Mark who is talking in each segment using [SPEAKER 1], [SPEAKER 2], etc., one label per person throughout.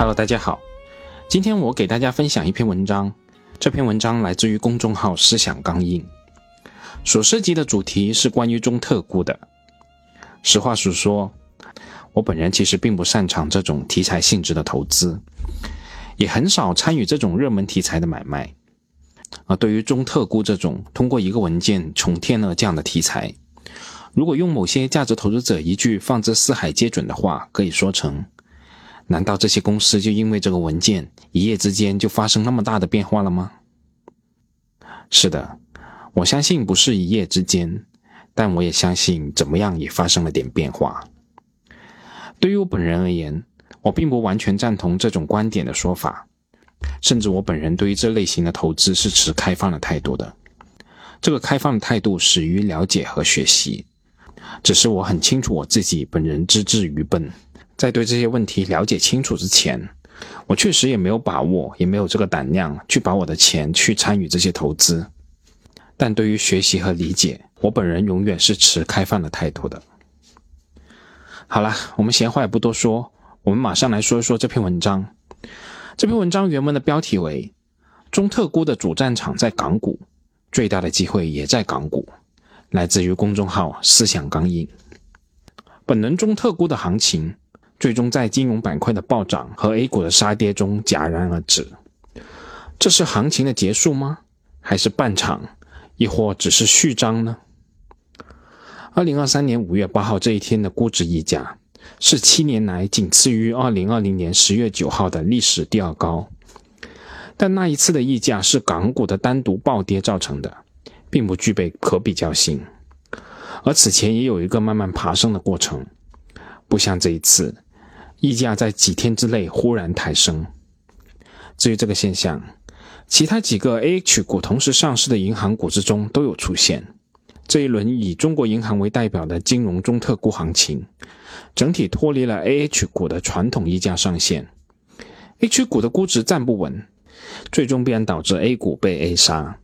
[SPEAKER 1] Hello，大家好，今天我给大家分享一篇文章。这篇文章来自于公众号“思想刚硬”，所涉及的主题是关于中特估的。实话实说，我本人其实并不擅长这种题材性质的投资，也很少参与这种热门题材的买卖。而对于中特估这种通过一个文件从天而降的题材，如果用某些价值投资者一句放之四海皆准的话，可以说成。难道这些公司就因为这个文件一夜之间就发生那么大的变化了吗？是的，我相信不是一夜之间，但我也相信怎么样也发生了点变化。对于我本人而言，我并不完全赞同这种观点的说法，甚至我本人对于这类型的投资是持开放的态度的。这个开放的态度始于了解和学习，只是我很清楚我自己本人资质愚笨。在对这些问题了解清楚之前，我确实也没有把握，也没有这个胆量去把我的钱去参与这些投资。但对于学习和理解，我本人永远是持开放的态度的。好了，我们闲话也不多说，我们马上来说一说这篇文章。这篇文章原文的标题为“中特估的主战场在港股，最大的机会也在港股”，来自于公众号“思想刚硬”。本轮中特估的行情。最终在金融板块的暴涨和 A 股的杀跌中戛然而止。这是行情的结束吗？还是半场，亦或只是序章呢？二零二三年五月八号这一天的估值溢价是七年来仅次于二零二零年十月九号的历史第二高。但那一次的溢价是港股的单独暴跌造成的，并不具备可比较性。而此前也有一个慢慢爬升的过程，不像这一次。溢价在几天之内忽然抬升。至于这个现象，其他几个 A H 股同时上市的银行股之中都有出现。这一轮以中国银行为代表的金融中特估行情，整体脱离了 A H 股的传统溢价上限，H 股的估值站不稳，最终必然导致 A 股被 A 杀。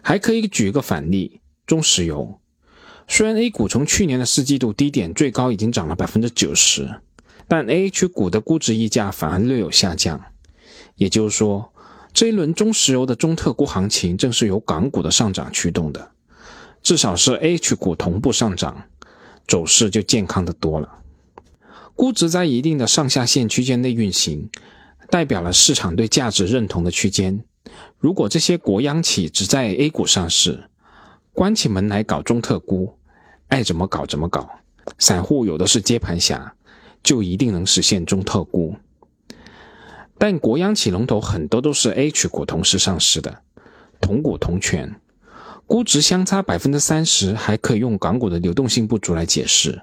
[SPEAKER 1] 还可以举一个反例，中石油，虽然 A 股从去年的四季度低点最高已经涨了百分之九十。但 A H 股的估值溢价反而略有下降，也就是说，这一轮中石油的中特估行情正是由港股的上涨驱动的，至少是 A H 股同步上涨，走势就健康的多了。估值在一定的上下限区间内运行，代表了市场对价值认同的区间。如果这些国央企只在 A 股上市，关起门来搞中特估，爱怎么搞怎么搞，散户有的是接盘侠。就一定能实现中特估，但国央企龙头很多都是 H 股同时上市的，同股同权，估值相差百分之三十，还可以用港股的流动性不足来解释。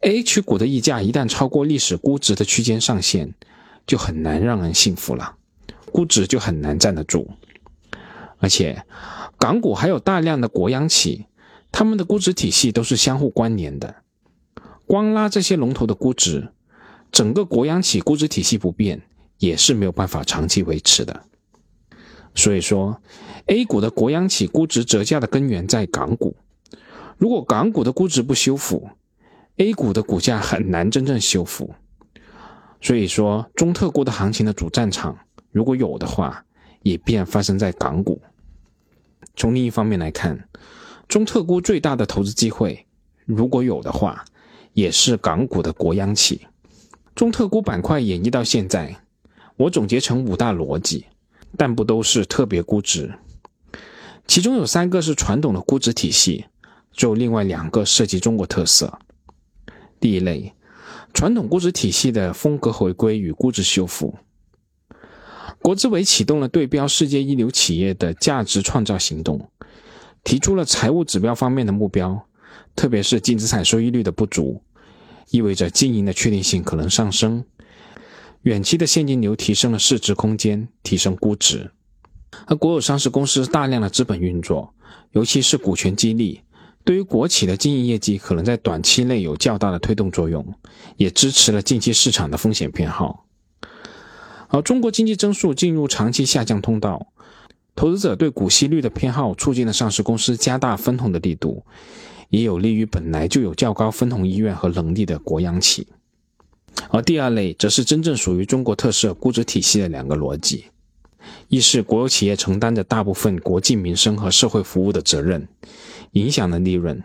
[SPEAKER 1] H 股的溢价一旦超过历史估值的区间上限，就很难让人信服了，估值就很难站得住。而且，港股还有大量的国央企，他们的估值体系都是相互关联的。光拉这些龙头的估值，整个国央企估值体系不变，也是没有办法长期维持的。所以说，A 股的国央企估值折价的根源在港股。如果港股的估值不修复，A 股的股价很难真正修复。所以说，中特估的行情的主战场，如果有的话，也必然发生在港股。从另一方面来看，中特估最大的投资机会，如果有的话，也是港股的国央企，中特估板块演绎到现在，我总结成五大逻辑，但不都是特别估值。其中有三个是传统的估值体系，就另外两个涉及中国特色。第一类，传统估值体系的风格回归与估值修复。国资委启动了对标世界一流企业的价值创造行动，提出了财务指标方面的目标。特别是净资产收益率的不足，意味着经营的确定性可能上升，远期的现金流提升了市值空间，提升估值。而国有上市公司大量的资本运作，尤其是股权激励，对于国企的经营业绩可能在短期内有较大的推动作用，也支持了近期市场的风险偏好。而中国经济增速进入长期下降通道，投资者对股息率的偏好，促进了上市公司加大分红的力度。也有利于本来就有较高分红意愿和能力的国央企。而第二类则是真正属于中国特色估值体系的两个逻辑：一是国有企业承担着大部分国计民生和社会服务的责任，影响了利润，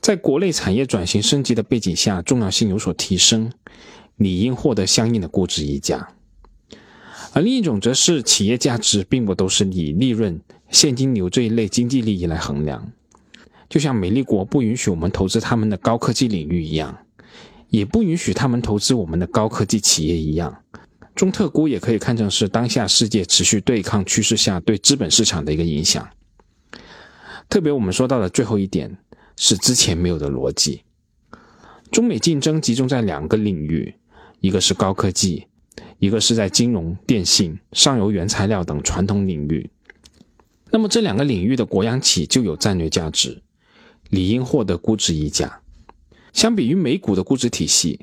[SPEAKER 1] 在国内产业转型升级的背景下，重要性有所提升，理应获得相应的估值溢价；而另一种则是企业价值并不都是以利润、现金流这一类经济利益来衡量。就像美丽国不允许我们投资他们的高科技领域一样，也不允许他们投资我们的高科技企业一样，中特估也可以看成是当下世界持续对抗趋势下对资本市场的一个影响。特别我们说到的最后一点是之前没有的逻辑，中美竞争集中在两个领域，一个是高科技，一个是在金融、电信、上游原材料等传统领域。那么这两个领域的国央企就有战略价值。理应获得估值溢价。相比于美股的估值体系，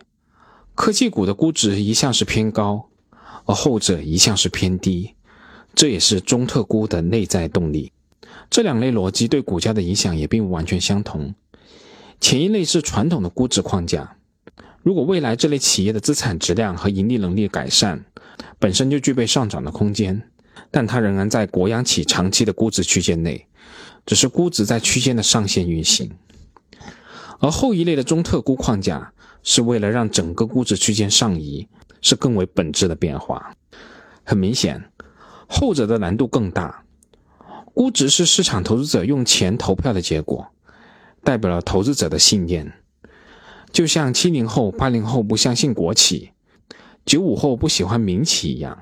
[SPEAKER 1] 科技股的估值一向是偏高，而后者一向是偏低，这也是中特估的内在动力。这两类逻辑对股价的影响也并不完全相同。前一类是传统的估值框架，如果未来这类企业的资产质量和盈利能力改善，本身就具备上涨的空间，但它仍然在国央企长期的估值区间内。只是估值在区间的上限运行，而后一类的中特估框架是为了让整个估值区间上移，是更为本质的变化。很明显，后者的难度更大。估值是市场投资者用钱投票的结果，代表了投资者的信念。就像七零后、八零后不相信国企，九五后不喜欢民企一样，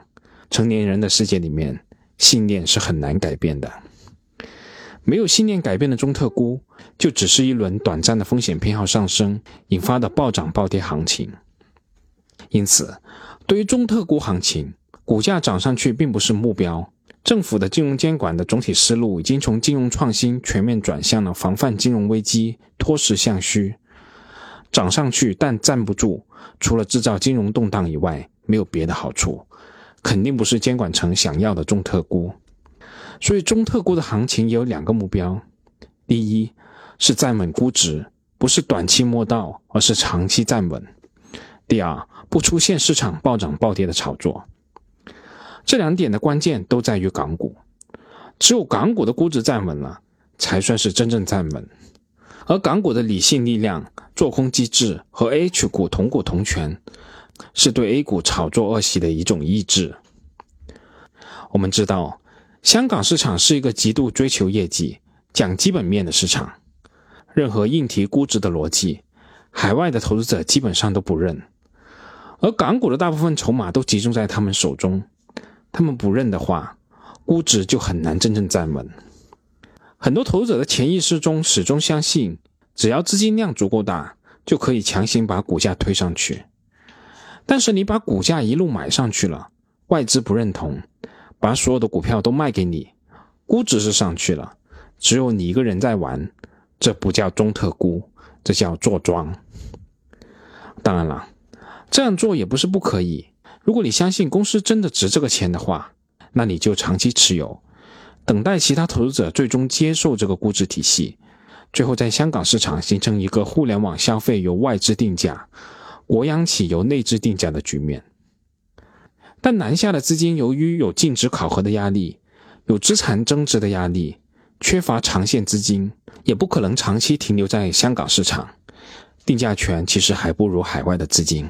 [SPEAKER 1] 成年人的世界里面，信念是很难改变的。没有信念改变的中特估，就只是一轮短暂的风险偏好上升引发的暴涨暴跌行情。因此，对于中特估行情，股价涨上去并不是目标。政府的金融监管的总体思路已经从金融创新全面转向了防范金融危机、脱实向虚。涨上去但站不住，除了制造金融动荡以外，没有别的好处，肯定不是监管层想要的中特估。所以中特估的行情也有两个目标：第一是站稳估值，不是短期摸到，而是长期站稳；第二，不出现市场暴涨暴跌的炒作。这两点的关键都在于港股，只有港股的估值站稳了，才算是真正站稳。而港股的理性力量、做空机制和 H 股同股同权，是对 A 股炒作恶习的一种抑制。我们知道。香港市场是一个极度追求业绩、讲基本面的市场，任何硬提估值的逻辑，海外的投资者基本上都不认，而港股的大部分筹码都集中在他们手中，他们不认的话，估值就很难真正站稳。很多投资者的潜意识中始终相信，只要资金量足够大，就可以强行把股价推上去。但是你把股价一路买上去了，外资不认同。把所有的股票都卖给你，估值是上去了，只有你一个人在玩，这不叫中特估，这叫坐庄。当然了，这样做也不是不可以。如果你相信公司真的值这个钱的话，那你就长期持有，等待其他投资者最终接受这个估值体系，最后在香港市场形成一个互联网消费由外资定价，国央企由内资定价的局面。但南下的资金由于有净值考核的压力，有资产增值的压力，缺乏长线资金，也不可能长期停留在香港市场，定价权其实还不如海外的资金。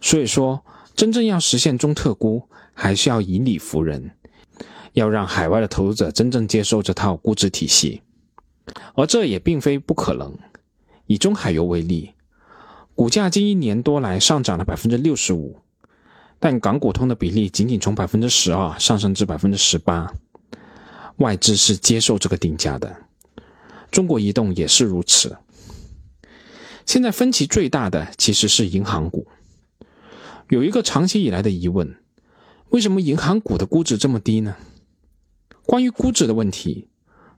[SPEAKER 1] 所以说，真正要实现中特估，还是要以理服人，要让海外的投资者真正接受这套估值体系，而这也并非不可能。以中海油为例，股价近一年多来上涨了百分之六十五。但港股通的比例仅仅从百分之十二上升至百分之十八，外资是接受这个定价的。中国移动也是如此。现在分歧最大的其实是银行股。有一个长期以来的疑问：为什么银行股的估值这么低呢？关于估值的问题，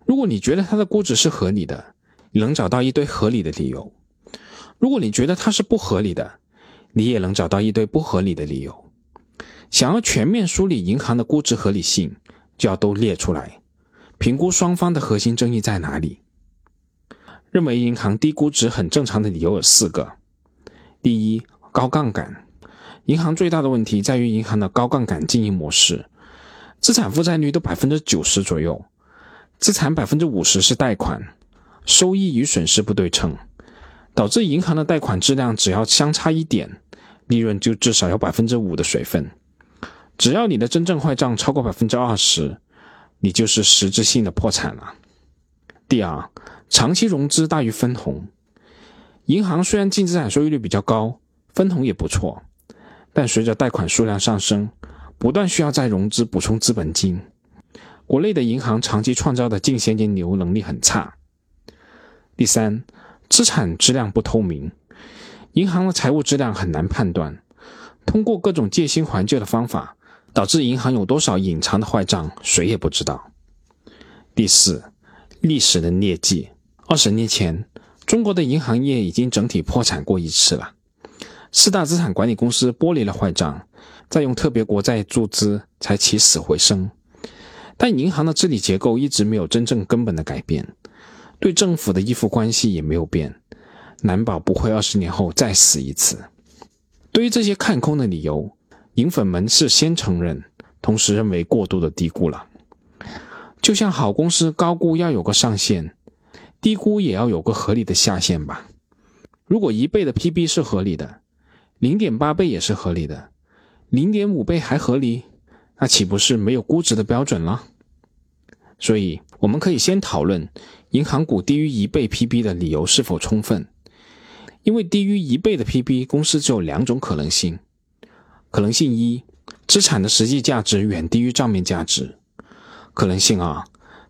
[SPEAKER 1] 如果你觉得它的估值是合理的，你能找到一堆合理的理由；如果你觉得它是不合理的，你也能找到一堆不合理的理由。想要全面梳理银行的估值合理性，就要都列出来，评估双方的核心争议在哪里。认为银行低估值很正常的理由有四个：第一，高杠杆。银行最大的问题在于银行的高杠杆经营模式，资产负债率都百分之九十左右，资产百分之五十是贷款，收益与损失不对称，导致银行的贷款质量只要相差一点，利润就至少有百分之五的水分。只要你的真正坏账超过百分之二十，你就是实质性的破产了。第二，长期融资大于分红。银行虽然净资产收益率比较高，分红也不错，但随着贷款数量上升，不断需要再融资补充资本金。国内的银行长期创造的净现金流能力很差。第三，资产质量不透明，银行的财务质量很难判断，通过各种借新还旧的方法。导致银行有多少隐藏的坏账，谁也不知道。第四，历史的劣迹。二十年前，中国的银行业已经整体破产过一次了。四大资产管理公司剥离了坏账，再用特别国债注资，才起死回生。但银行的治理结构一直没有真正根本的改变，对政府的依附关系也没有变，难保不会二十年后再死一次。对于这些看空的理由。银粉们是先承认，同时认为过度的低估了。就像好公司高估要有个上限，低估也要有个合理的下限吧。如果一倍的 PB 是合理的，零点八倍也是合理的，零点五倍还合理，那岂不是没有估值的标准了？所以我们可以先讨论银行股低于一倍 PB 的理由是否充分。因为低于一倍的 PB 公司只有两种可能性。可能性一，资产的实际价值远低于账面价值。可能性二，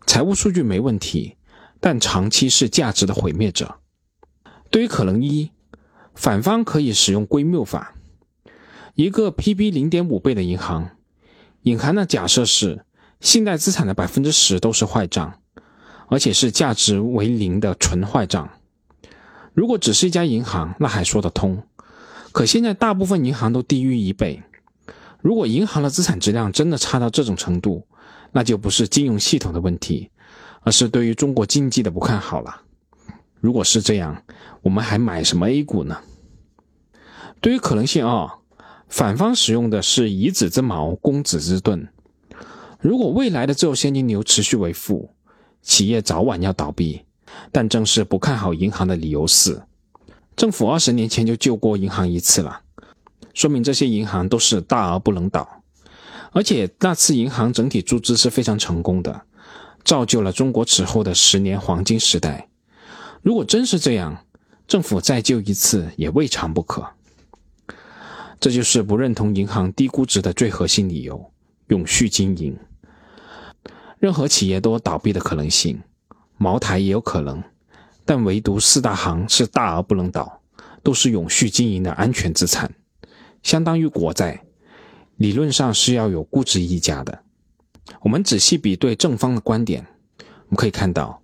[SPEAKER 1] 财务数据没问题，但长期是价值的毁灭者。对于可能一，反方可以使用归谬法。一个 PB 零点五倍的银行，隐含的假设是信贷资产的百分之十都是坏账，而且是价值为零的纯坏账。如果只是一家银行，那还说得通。可现在大部分银行都低于一倍，如果银行的资产质量真的差到这种程度，那就不是金融系统的问题，而是对于中国经济的不看好了。如果是这样，我们还买什么 A 股呢？对于可能性二，反方使用的是以子之矛攻子之盾。如果未来的自由现金流持续为负，企业早晚要倒闭。但正是不看好银行的理由四。政府二十年前就救过银行一次了，说明这些银行都是大而不能倒，而且那次银行整体注资是非常成功的，造就了中国此后的十年黄金时代。如果真是这样，政府再救一次也未尝不可。这就是不认同银行低估值的最核心理由：永续经营。任何企业都有倒闭的可能性，茅台也有可能。但唯独四大行是大而不能倒，都是永续经营的安全资产，相当于国债，理论上是要有估值溢价的。我们仔细比对正方的观点，我们可以看到，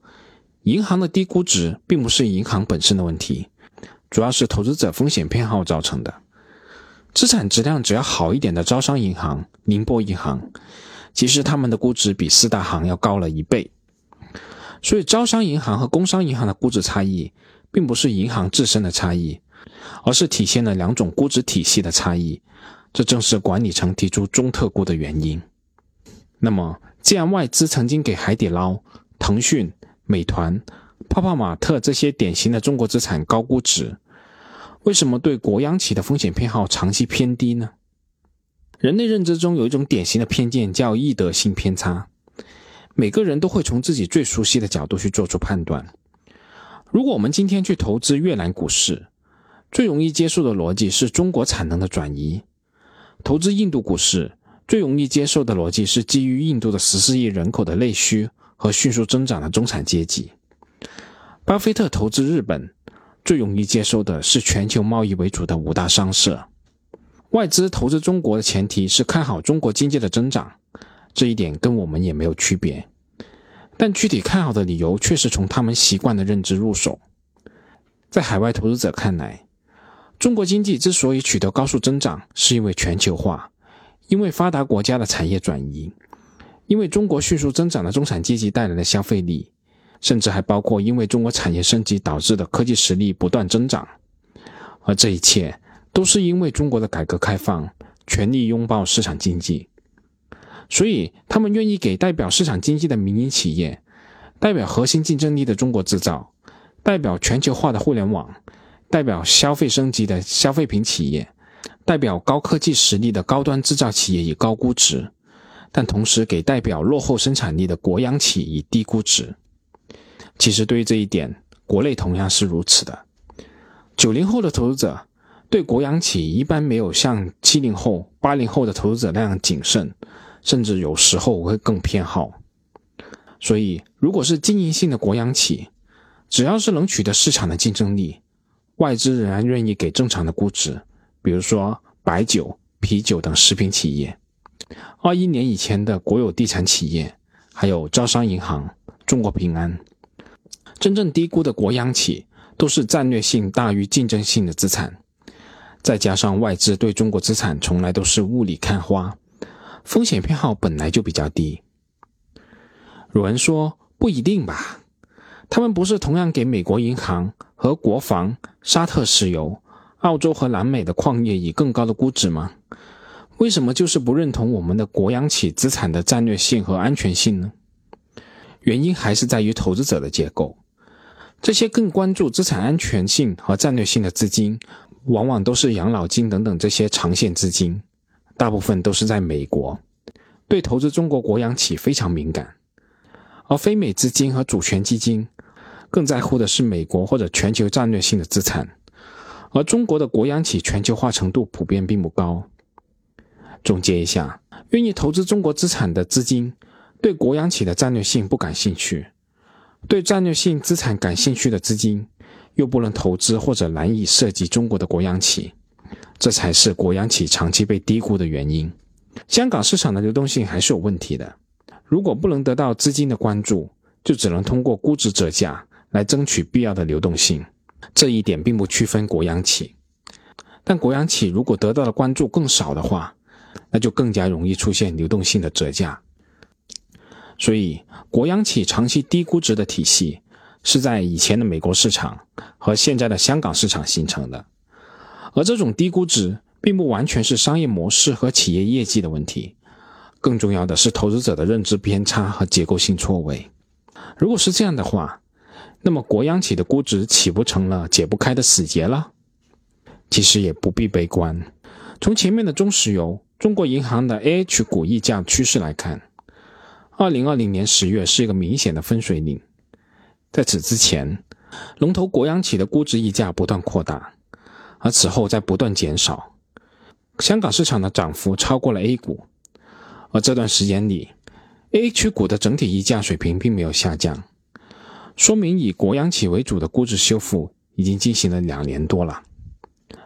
[SPEAKER 1] 银行的低估值并不是银行本身的问题，主要是投资者风险偏好造成的。资产质量只要好一点的招商银行、宁波银行，其实他们的估值比四大行要高了一倍。所以，招商银行和工商银行的估值差异，并不是银行自身的差异，而是体现了两种估值体系的差异。这正是管理层提出中特估的原因。那么，既然外资曾经给海底捞、腾讯、美团、泡泡玛特这些典型的中国资产高估值，为什么对国央企的风险偏好长期偏低呢？人类认知中有一种典型的偏见，叫易得性偏差。每个人都会从自己最熟悉的角度去做出判断。如果我们今天去投资越南股市，最容易接受的逻辑是中国产能的转移；投资印度股市，最容易接受的逻辑是基于印度的十四亿人口的内需和迅速增长的中产阶级。巴菲特投资日本，最容易接受的是全球贸易为主的五大商社。外资投资中国的前提是看好中国经济的增长。这一点跟我们也没有区别，但具体看好的理由却是从他们习惯的认知入手。在海外投资者看来，中国经济之所以取得高速增长，是因为全球化，因为发达国家的产业转移，因为中国迅速增长的中产阶级带来的消费力，甚至还包括因为中国产业升级导致的科技实力不断增长。而这一切都是因为中国的改革开放，全力拥抱市场经济，所以他们愿意给代表市场经济的民营企业，代表核心竞争力的中国制造，代表全球化的互联网，代表消费升级的消费品企业，代表高科技实力的高端制造企业以高估值，但同时给代表落后生产力的国央企以低估值。其实对于这一点，国内同样是如此的。九零后的投资者对国央企一般没有像七零后、八零后的投资者那样谨慎，甚至有时候我会更偏好。所以，如果是经营性的国央企，只要是能取得市场的竞争力，外资仍然愿意给正常的估值。比如说白酒、啤酒等食品企业。二一年以前的国有地产企业，还有招商银行、中国平安，真正低估的国央企。都是战略性大于竞争性的资产，再加上外资对中国资产从来都是雾里看花，风险偏好本来就比较低。有人说不一定吧，他们不是同样给美国银行和国防、沙特石油、澳洲和南美的矿业以更高的估值吗？为什么就是不认同我们的国央企资产的战略性和安全性呢？原因还是在于投资者的结构。这些更关注资产安全性和战略性的资金，往往都是养老金等等这些长线资金，大部分都是在美国，对投资中国国央企非常敏感；而非美资金和主权基金更在乎的是美国或者全球战略性的资产，而中国的国央企全球化程度普遍并不高。总结一下，愿意投资中国资产的资金，对国央企的战略性不感兴趣。对战略性资产感兴趣的资金，又不能投资或者难以涉及中国的国央企，这才是国央企长期被低估的原因。香港市场的流动性还是有问题的，如果不能得到资金的关注，就只能通过估值折价来争取必要的流动性。这一点并不区分国央企，但国央企如果得到的关注更少的话，那就更加容易出现流动性的折价。所以，国央企长期低估值的体系是在以前的美国市场和现在的香港市场形成的，而这种低估值并不完全是商业模式和企业业绩的问题，更重要的是投资者的认知偏差和结构性错位。如果是这样的话，那么国央企的估值岂不成了解不开的死结了？其实也不必悲观，从前面的中石油、中国银行的 A H 股溢价趋势来看。二零二零年十月是一个明显的分水岭，在此之前，龙头国央企的估值溢价不断扩大，而此后在不断减少。香港市场的涨幅超过了 A 股，而这段时间里，A 区股的整体溢价水平并没有下降，说明以国央企为主的估值修复已经进行了两年多了。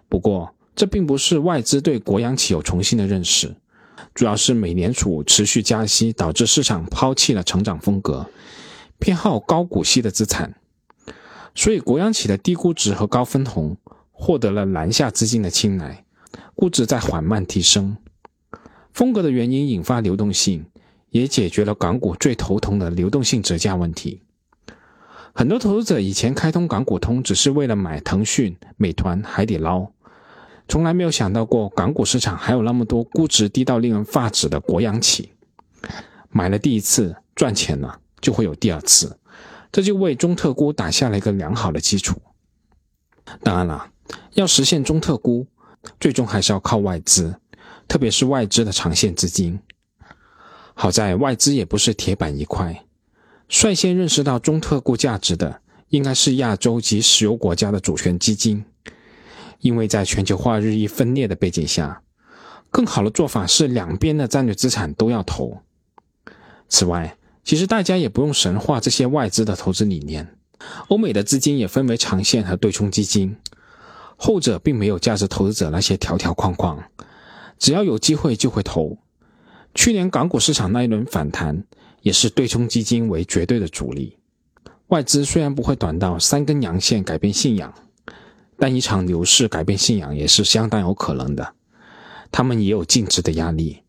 [SPEAKER 1] 不过，这并不是外资对国央企有重新的认识。主要是美联储持续加息，导致市场抛弃了成长风格，偏好高股息的资产，所以国央企的低估值和高分红获得了南下资金的青睐，估值在缓慢提升。风格的原因引发流动性，也解决了港股最头疼的流动性折价问题。很多投资者以前开通港股通只是为了买腾讯、美团、海底捞。从来没有想到过，港股市场还有那么多估值低到令人发指的国央企。买了第一次赚钱了，就会有第二次，这就为中特估打下了一个良好的基础。当然了，要实现中特估，最终还是要靠外资，特别是外资的长线资金。好在外资也不是铁板一块，率先认识到中特估价值的，应该是亚洲及石油国家的主权基金。因为在全球化日益分裂的背景下，更好的做法是两边的战略资产都要投。此外，其实大家也不用神化这些外资的投资理念。欧美的资金也分为长线和对冲基金，后者并没有价值投资者那些条条框框，只要有机会就会投。去年港股市场那一轮反弹，也是对冲基金为绝对的主力。外资虽然不会短到三根阳线改变信仰。但一场牛市改变信仰也是相当有可能的，他们也有净值的压力。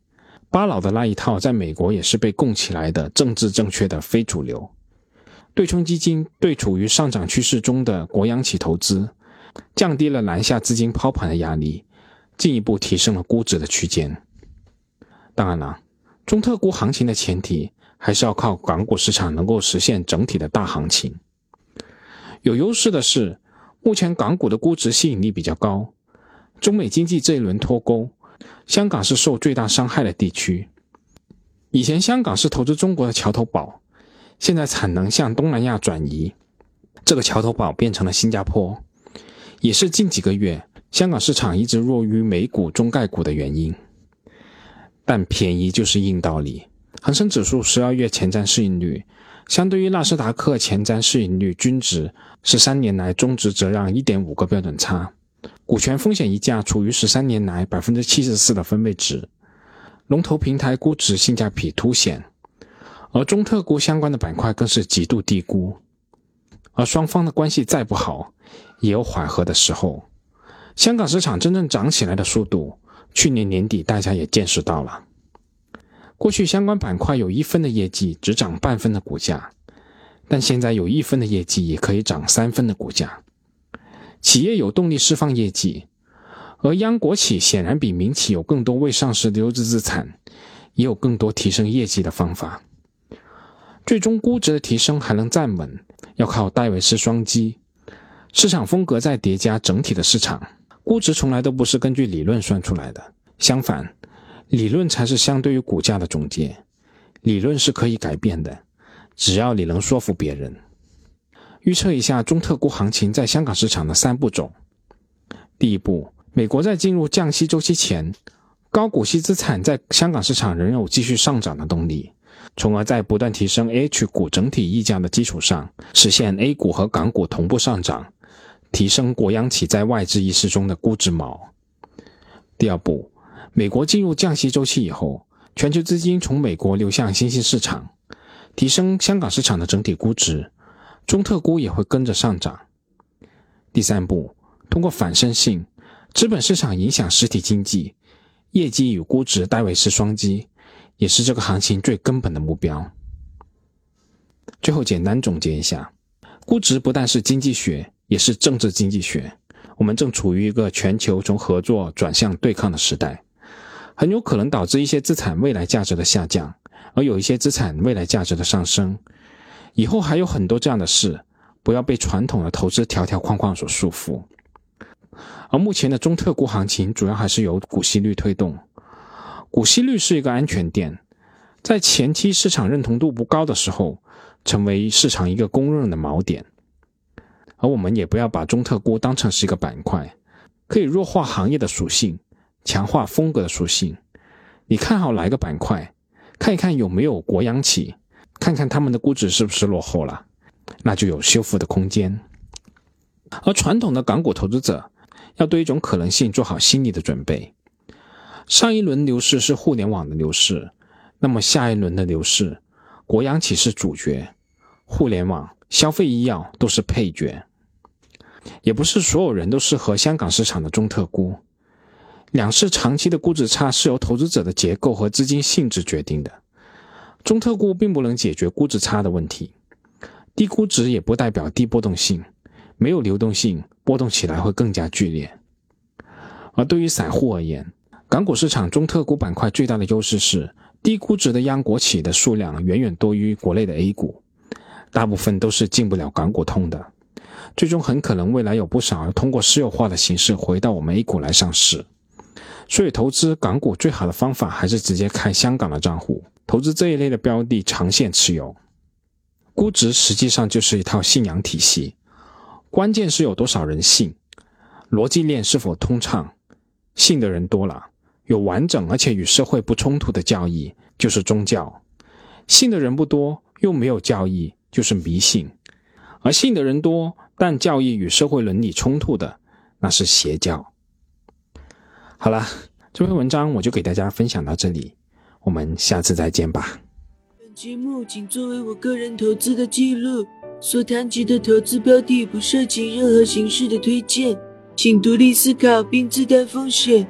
[SPEAKER 1] 巴老的那一套在美国也是被供起来的政治正确的非主流。对冲基金对处于上涨趋势中的国央企投资，降低了南下资金抛盘的压力，进一步提升了估值的区间。当然了，中特估行情的前提还是要靠港股市场能够实现整体的大行情。有优势的是，目前港股的估值吸引力比较高。中美经济这一轮脱钩，香港是受最大伤害的地区。以前香港是投资中国的桥头堡，现在产能向东南亚转移，这个桥头堡变成了新加坡，也是近几个月香港市场一直弱于美股中概股的原因。但便宜就是硬道理，恒生指数十二月前瞻市盈率。相对于纳斯达克前瞻市盈率均值，十三年来中值折让一点五个标准差，股权风险溢价处于十三年来百分之七十四的分位值，龙头平台估值性价比凸显，而中特估相关的板块更是极度低估，而双方的关系再不好，也有缓和的时候。香港市场真正涨起来的速度，去年年底大家也见识到了。过去相关板块有一分的业绩只涨半分的股价，但现在有一分的业绩也可以涨三分的股价。企业有动力释放业绩，而央国企显然比民企有更多未上市的优质资产，也有更多提升业绩的方法。最终估值的提升还能站稳，要靠戴维斯双击，市场风格在叠加整体的市场。估值从来都不是根据理论算出来的，相反。理论才是相对于股价的总结，理论是可以改变的，只要你能说服别人。预测一下中特估行情在香港市场的三步走：第一步，美国在进入降息周期前，高股息资产在香港市场仍有继续上涨的动力，从而在不断提升 H 股整体溢价的基础上，实现 A 股和港股同步上涨，提升国央企在外资意识中的估值锚。第二步。美国进入降息周期以后，全球资金从美国流向新兴市场，提升香港市场的整体估值，中特估也会跟着上涨。第三步，通过反身性，资本市场影响实体经济，业绩与估值戴维斯双击，也是这个行情最根本的目标。最后简单总结一下，估值不但是经济学，也是政治经济学。我们正处于一个全球从合作转向对抗的时代。很有可能导致一些资产未来价值的下降，而有一些资产未来价值的上升。以后还有很多这样的事，不要被传统的投资条条框框所束缚。而目前的中特估行情主要还是由股息率推动，股息率是一个安全垫，在前期市场认同度不高的时候，成为市场一个公认的锚点。而我们也不要把中特估当成是一个板块，可以弱化行业的属性。强化风格的属性，你看好哪一个板块？看一看有没有国央企，看看他们的估值是不是落后了，那就有修复的空间。而传统的港股投资者要对一种可能性做好心理的准备：上一轮牛市是互联网的牛市，那么下一轮的牛市，国央企是主角，互联网、消费、医药都是配角。也不是所有人都适合香港市场的中特估。两市长期的估值差是由投资者的结构和资金性质决定的，中特估并不能解决估值差的问题，低估值也不代表低波动性，没有流动性，波动起来会更加剧烈。而对于散户而言，港股市场中特估板块最大的优势是低估值的央国企的数量远远多于国内的 A 股，大部分都是进不了港股通的，最终很可能未来有不少通过私有化的形式回到我们 A 股来上市。所以，投资港股最好的方法还是直接开香港的账户，投资这一类的标的，长线持有。估值实际上就是一套信仰体系，关键是有多少人信，逻辑链是否通畅。信的人多了，有完整而且与社会不冲突的教义，就是宗教；信的人不多，又没有教义，就是迷信。而信的人多，但教义与社会伦理冲突的，那是邪教。好了，这篇文章我就给大家分享到这里，我们下次再见吧。
[SPEAKER 2] 本节目仅作为我个人投资的记录，所谈及的投资标的不涉及任何形式的推荐，请独立思考并自担风险。